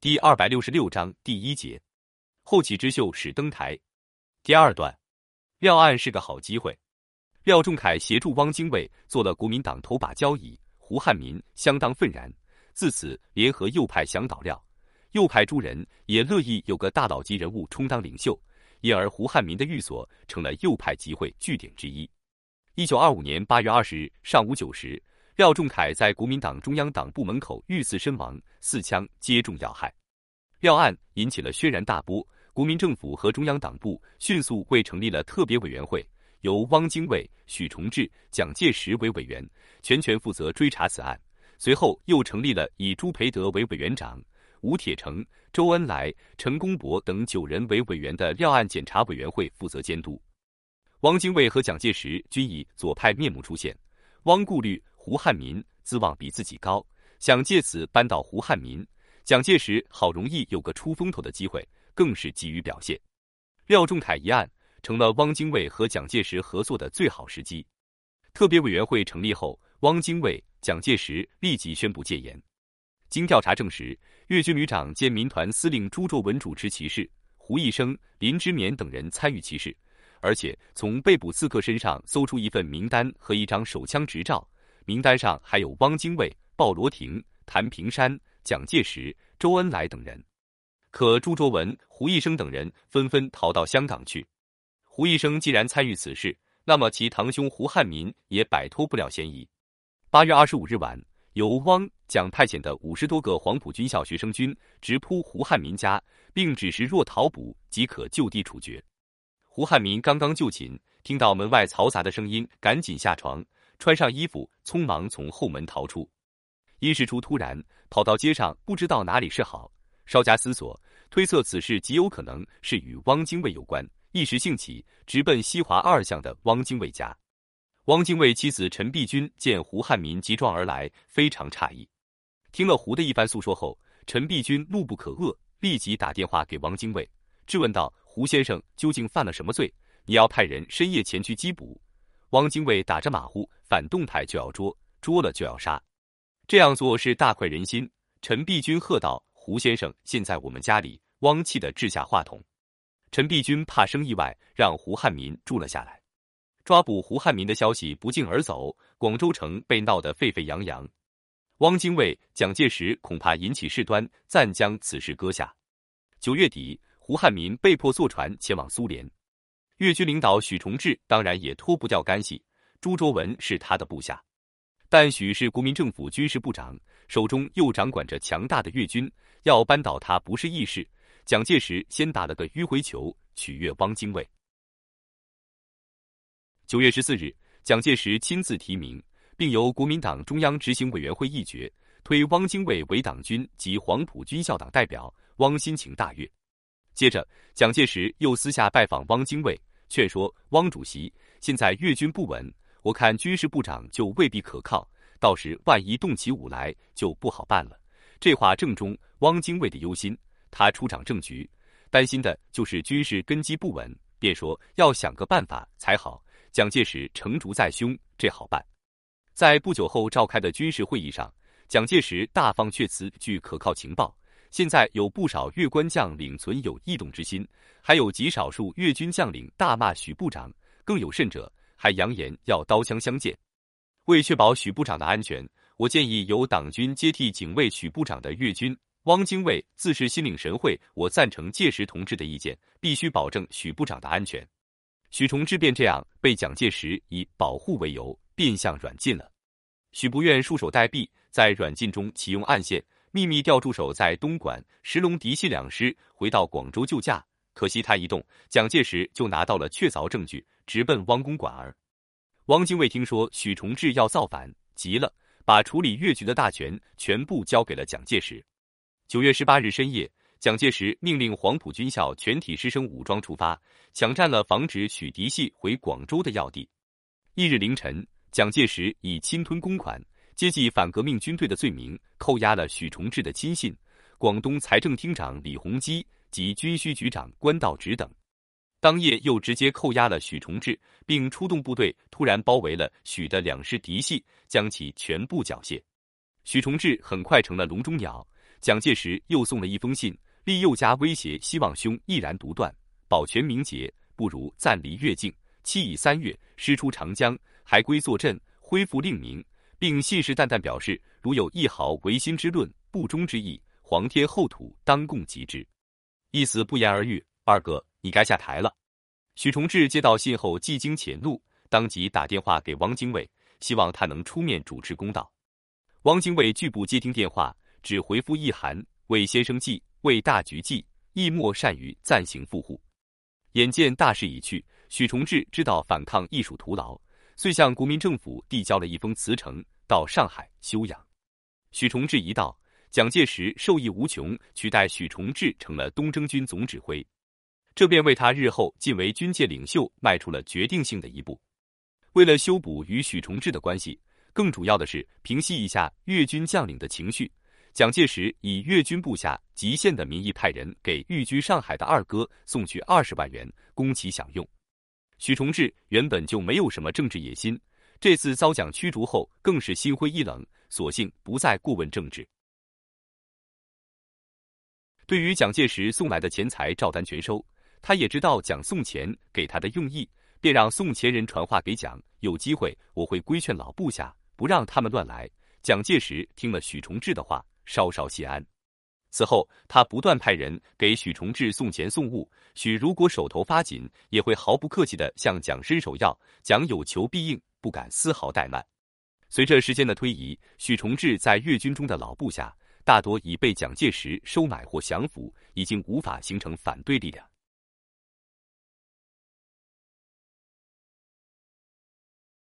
第二百六十六章第一节，后起之秀始登台。第二段，廖案是个好机会。廖仲恺协助汪精卫做了国民党头把交椅，胡汉民相当愤然，自此联合右派想倒廖。右派诸人也乐意有个大佬级人物充当领袖，因而胡汉民的寓所成了右派集会据点之一。一九二五年八月二十日上午九时，廖仲恺在国民党中央党部门口遇刺身亡，四枪皆中要害。廖案引起了轩然大波，国民政府和中央党部迅速为成立了特别委员会，由汪精卫、许崇智、蒋介石为委员，全权负责追查此案。随后又成立了以朱培德为委员长。吴铁城、周恩来、陈公博等九人为委员的廖案检查委员会负责监督。汪精卫和蒋介石均以左派面目出现。汪顾虑胡汉民资望比自己高，想借此扳倒胡汉民。蒋介石好容易有个出风头的机会，更是急于表现。廖仲恺一案成了汪精卫和蒋介石合作的最好时机。特别委员会成立后，汪精卫、蒋介石立即宣布戒严。经调查证实，粤军旅长兼民团司令朱卓文主持其事，胡一生、林之勉等人参与其事，而且从被捕刺客身上搜出一份名单和一张手枪执照，名单上还有汪精卫、鲍罗廷、谭平山、蒋介石、周恩来等人。可朱卓文、胡一生等人纷纷逃到香港去。胡一生既然参与此事，那么其堂兄胡汉民也摆脱不了嫌疑。八月二十五日晚。由汪蒋派遣的五十多个黄埔军校学生军直扑胡汉民家，并指示若逃捕即可就地处决。胡汉民刚刚就寝，听到门外嘈杂的声音，赶紧下床，穿上衣服，匆忙从后门逃出。因事出突然，跑到街上，不知道哪里是好。稍加思索，推测此事极有可能是与汪精卫有关，一时兴起，直奔西华二巷的汪精卫家。汪精卫妻子陈璧君见胡汉民急撞而来，非常诧异。听了胡的一番诉说后，陈璧君怒不可遏，立即打电话给汪精卫，质问道：“胡先生究竟犯了什么罪？你要派人深夜前去缉捕？”汪精卫打着马虎，反动派就要捉，捉了就要杀，这样做是大快人心。陈璧君喝道：“胡先生现在我们家里！”汪气的掷下话筒。陈璧君怕生意外，让胡汉民住了下来。抓捕胡汉民的消息不胫而走，广州城被闹得沸沸扬扬。汪精卫、蒋介石恐怕引起事端，暂将此事搁下。九月底，胡汉民被迫坐船前往苏联。粤军领导许崇智当然也脱不掉干系，朱卓文是他的部下，但许是国民政府军事部长，手中又掌管着强大的粤军，要扳倒他不是易事。蒋介石先打了个迂回球，取悦汪精卫。九月十四日，蒋介石亲自提名，并由国民党中央执行委员会议决，推汪精卫为党军及黄埔军校党代表。汪心情大悦。接着，蒋介石又私下拜访汪精卫，劝说汪主席：“现在粤军不稳，我看军事部长就未必可靠，到时万一动起武来，就不好办了。”这话正中汪精卫的忧心，他出掌政局，担心的就是军事根基不稳，便说要想个办法才好。蒋介石成竹在胸，这好办。在不久后召开的军事会议上，蒋介石大放阙词。据可靠情报，现在有不少越关将领存有异动之心，还有极少数越军将领大骂许部长，更有甚者还扬言要刀枪相见。为确保许部长的安全，我建议由党军接替警卫许部长的越军。汪精卫自是心领神会，我赞成届时同志的意见，必须保证许部长的安全。许崇智便这样被蒋介石以保护为由变相软禁了。许不愿束手待毙，在软禁中启用暗线，秘密调驻守在东莞、石龙嫡系两师回到广州救驾。可惜他一动，蒋介石就拿到了确凿证据，直奔汪公馆儿。汪精卫听说许崇智要造反，急了，把处理粤局的大权全部交给了蒋介石。九月十八日深夜。蒋介石命令黄埔军校全体师生武装出发，抢占了防止许嫡系回广州的要地。翌日凌晨，蒋介石以侵吞公款、接济反革命军队的罪名，扣押了许崇智的亲信、广东财政厅长李鸿基及军需局长关道直等。当夜又直接扣押了许崇智，并出动部队突然包围了许的两师嫡系，将其全部缴械。许崇智很快成了笼中鸟。蒋介石又送了一封信，利诱加威胁，希望兄毅然独断，保全名节，不如暂离越境，期以三月，师出长江，还归坐镇，恢复令名，并信誓旦旦表示，如有一毫违心之论、不忠之意，皇天厚土当共极之。意思不言而喻。二哥，你该下台了。许崇智接到信后，既惊且怒，当即打电话给汪精卫，希望他能出面主持公道。汪精卫拒不接听电话，只回复一函：“为先生计，为大局计，亦莫善于暂行赴沪。”眼见大势已去，许崇智知道反抗亦属徒劳，遂向国民政府递交了一封辞呈，到上海休养。许崇智一到，蒋介石受益无穷，取代许崇智成了东征军总指挥。这便为他日后晋为军界领袖迈出了决定性的一步。为了修补与许崇智的关系，更主要的是平息一下粤军将领的情绪，蒋介石以粤军部下极限的名义派人给寓居上海的二哥送去二十万元，供其享用。许崇智原本就没有什么政治野心，这次遭蒋驱逐后，更是心灰意冷，索性不再过问政治。对于蒋介石送来的钱财，照单全收。他也知道蒋送钱给他的用意，便让送钱人传话给蒋：有机会我会规劝老部下，不让他们乱来。蒋介石听了许崇智的话，稍稍心安。此后，他不断派人给许崇智送钱送物，许如果手头发紧，也会毫不客气地向蒋伸手要。蒋有求必应，不敢丝毫怠慢。随着时间的推移，许崇智在粤军中的老部下大多已被蒋介石收买或降服，已经无法形成反对力量。